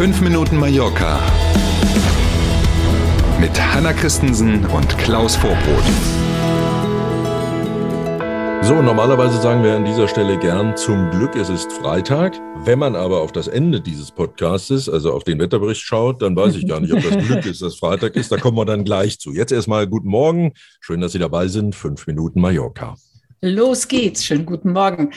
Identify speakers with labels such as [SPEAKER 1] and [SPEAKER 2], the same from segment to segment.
[SPEAKER 1] 5 Minuten Mallorca mit Hanna Christensen und Klaus Vorbrot.
[SPEAKER 2] So, normalerweise sagen wir an dieser Stelle gern zum Glück, es ist Freitag. Wenn man aber auf das Ende dieses Podcastes, also auf den Wetterbericht schaut, dann weiß ich gar nicht, ob das Glück ist, dass Freitag ist. Da kommen wir dann gleich zu. Jetzt erstmal guten Morgen. Schön, dass Sie dabei sind. Fünf Minuten Mallorca.
[SPEAKER 3] Los geht's. Schönen guten Morgen.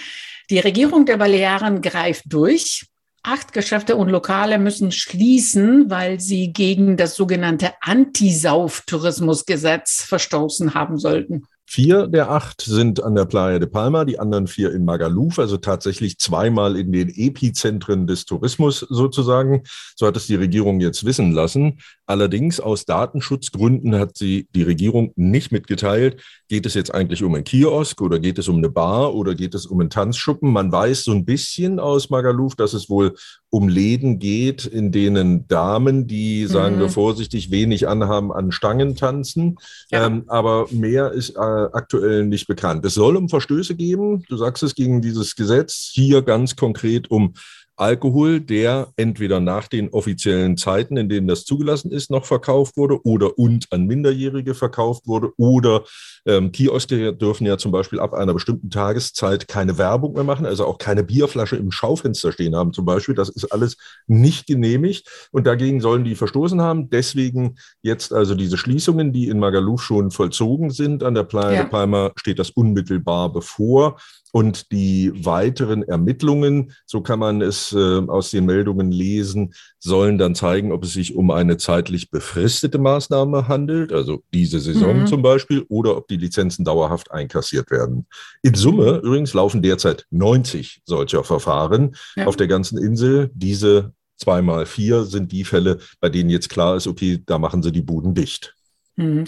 [SPEAKER 3] Die Regierung der Balearen greift durch. Acht Geschäfte und Lokale müssen schließen, weil sie gegen das sogenannte Antisauftourismusgesetz verstoßen haben sollten.
[SPEAKER 2] Vier der acht sind an der Playa de Palma, die anderen vier in Magaluf, also tatsächlich zweimal in den Epizentren des Tourismus sozusagen. So hat es die Regierung jetzt wissen lassen. Allerdings aus Datenschutzgründen hat sie die Regierung nicht mitgeteilt, geht es jetzt eigentlich um ein Kiosk oder geht es um eine Bar oder geht es um einen Tanzschuppen. Man weiß so ein bisschen aus Magaluf, dass es wohl um Läden geht, in denen Damen, die, sagen mhm. wir vorsichtig, wenig anhaben, an Stangen tanzen. Ja. Ähm, aber mehr ist äh, aktuell nicht bekannt. Es soll um Verstöße geben, du sagst es, gegen dieses Gesetz, hier ganz konkret um Alkohol, der entweder nach den offiziellen Zeiten, in denen das zugelassen ist, noch verkauft wurde oder und an Minderjährige verkauft wurde oder ähm, Kioske dürfen ja zum Beispiel ab einer bestimmten Tageszeit keine Werbung mehr machen, also auch keine Bierflasche im Schaufenster stehen haben zum Beispiel. Das ist alles nicht genehmigt und dagegen sollen die verstoßen haben. Deswegen jetzt also diese Schließungen, die in Magaluf schon vollzogen sind. An der Playa ja. de Palma steht das unmittelbar bevor. Und die weiteren Ermittlungen, so kann man es äh, aus den Meldungen lesen, sollen dann zeigen, ob es sich um eine zeitlich befristete Maßnahme handelt, also diese Saison mhm. zum Beispiel, oder ob die Lizenzen dauerhaft einkassiert werden. In Summe übrigens laufen derzeit 90 solcher Verfahren ja. auf der ganzen Insel. Diese zweimal vier sind die Fälle, bei denen jetzt klar ist, okay, da machen sie die Buden dicht.
[SPEAKER 3] Mhm.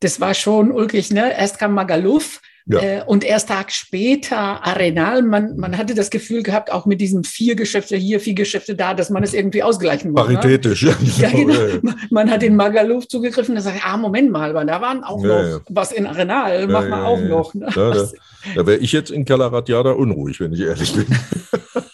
[SPEAKER 3] Das war schon ulkig, ne? Erst kam Magaluf, ja. Äh, und erst Tag später Arenal, man, man hatte das Gefühl gehabt, auch mit diesen vier Geschäfte hier, vier Geschäfte da, dass man es irgendwie ausgleichen
[SPEAKER 2] muss. Ne? Paritätisch, ne?
[SPEAKER 3] ja. ja, genau. Ja, man hat in Magaluf zugegriffen und sagt, ah, Moment mal, da waren auch noch was in Arenal, machen wir auch noch. Ne?
[SPEAKER 2] da, da wäre ich jetzt in Calaratiada unruhig, wenn ich ehrlich bin.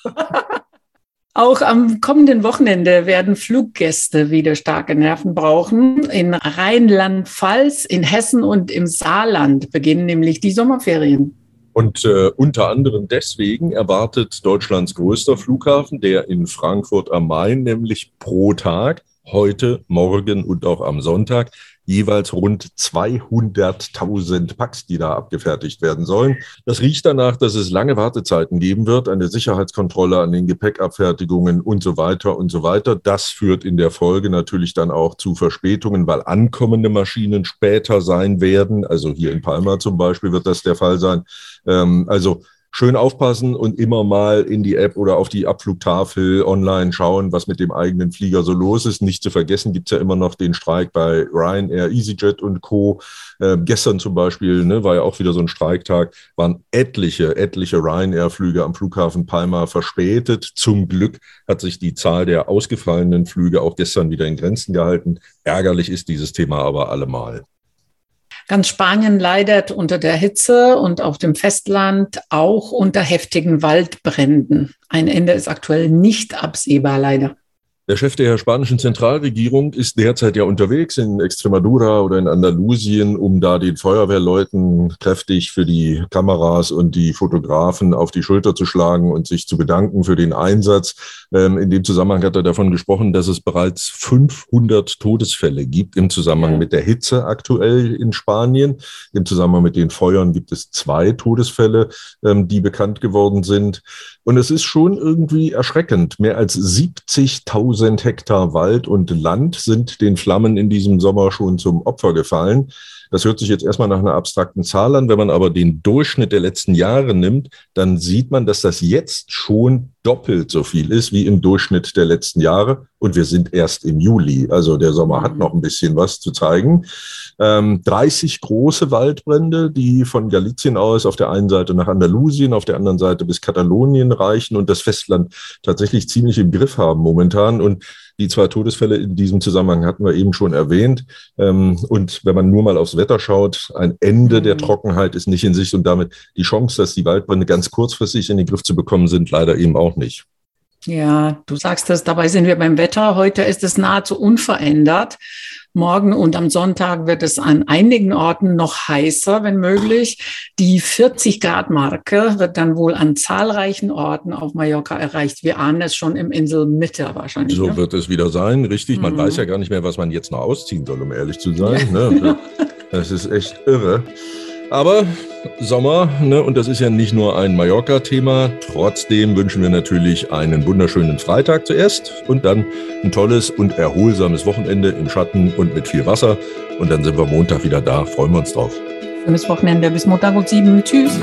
[SPEAKER 3] Auch am kommenden Wochenende werden Fluggäste wieder starke Nerven brauchen. In Rheinland-Pfalz, in Hessen und im Saarland beginnen nämlich die Sommerferien.
[SPEAKER 2] Und äh, unter anderem deswegen erwartet Deutschlands größter Flughafen, der in Frankfurt am Main, nämlich pro Tag, heute, morgen und auch am Sonntag jeweils rund 200.000 Packs, die da abgefertigt werden sollen. Das riecht danach, dass es lange Wartezeiten geben wird, eine Sicherheitskontrolle an den Gepäckabfertigungen und so weiter und so weiter. Das führt in der Folge natürlich dann auch zu Verspätungen, weil ankommende Maschinen später sein werden. Also hier in Palma zum Beispiel wird das der Fall sein. Ähm, also schön aufpassen und immer mal in die App oder auf die Abflugtafel online schauen, was mit dem eigenen Flieger so los ist. Nicht zu vergessen gibt's ja immer noch den Streik bei Ryanair, EasyJet und Co. Äh, gestern zum Beispiel ne, war ja auch wieder so ein Streiktag, waren etliche, etliche Ryanair-Flüge am Flughafen Palma verspätet. Zum Glück hat sich die Zahl der ausgefallenen Flüge auch gestern wieder in Grenzen gehalten. Ärgerlich ist dieses Thema aber allemal.
[SPEAKER 3] Ganz Spanien leidet unter der Hitze und auf dem Festland auch unter heftigen Waldbränden. Ein Ende ist aktuell nicht absehbar, leider.
[SPEAKER 2] Der Chef der spanischen Zentralregierung ist derzeit ja unterwegs in Extremadura oder in Andalusien, um da den Feuerwehrleuten kräftig für die Kameras und die Fotografen auf die Schulter zu schlagen und sich zu bedanken für den Einsatz. Ähm, in dem Zusammenhang hat er davon gesprochen, dass es bereits 500 Todesfälle gibt im Zusammenhang mit der Hitze aktuell in Spanien. Im Zusammenhang mit den Feuern gibt es zwei Todesfälle, ähm, die bekannt geworden sind. Und es ist schon irgendwie erschreckend. Mehr als 70.000 Hektar Wald und Land sind den Flammen in diesem Sommer schon zum Opfer gefallen. Das hört sich jetzt erstmal nach einer abstrakten Zahl an. Wenn man aber den Durchschnitt der letzten Jahre nimmt, dann sieht man, dass das jetzt schon doppelt so viel ist wie im Durchschnitt der letzten Jahre. Und wir sind erst im Juli. Also der Sommer hat noch ein bisschen was zu zeigen. Ähm, 30 große Waldbrände, die von Galizien aus auf der einen Seite nach Andalusien, auf der anderen Seite bis Katalonien reichen und das Festland tatsächlich ziemlich im Griff haben momentan. Und die zwei Todesfälle in diesem Zusammenhang hatten wir eben schon erwähnt. Ähm, und wenn man nur mal aufs Wetter schaut, ein Ende der mhm. Trockenheit ist nicht in Sicht und damit die Chance, dass die Waldbrände ganz kurzfristig in den Griff zu bekommen sind, leider eben auch nicht.
[SPEAKER 3] Ja, du sagst es, dabei sind wir beim Wetter. Heute ist es nahezu unverändert. Morgen und am Sonntag wird es an einigen Orten noch heißer, wenn möglich. Die 40 Grad Marke wird dann wohl an zahlreichen Orten auf Mallorca erreicht. Wir ahnen es schon im Inselmitte wahrscheinlich.
[SPEAKER 2] So ne? wird es wieder sein, richtig. Man mhm. weiß ja gar nicht mehr, was man jetzt noch ausziehen soll, um ehrlich zu sein. Ja. Ne? Das ist echt irre. Aber Sommer, ne, und das ist ja nicht nur ein Mallorca-Thema. Trotzdem wünschen wir natürlich einen wunderschönen Freitag zuerst und dann ein tolles und erholsames Wochenende im Schatten und mit viel Wasser. Und dann sind wir Montag wieder da. Freuen wir uns drauf.
[SPEAKER 3] Schönes Wochenende bis Montag um sieben. Tschüss.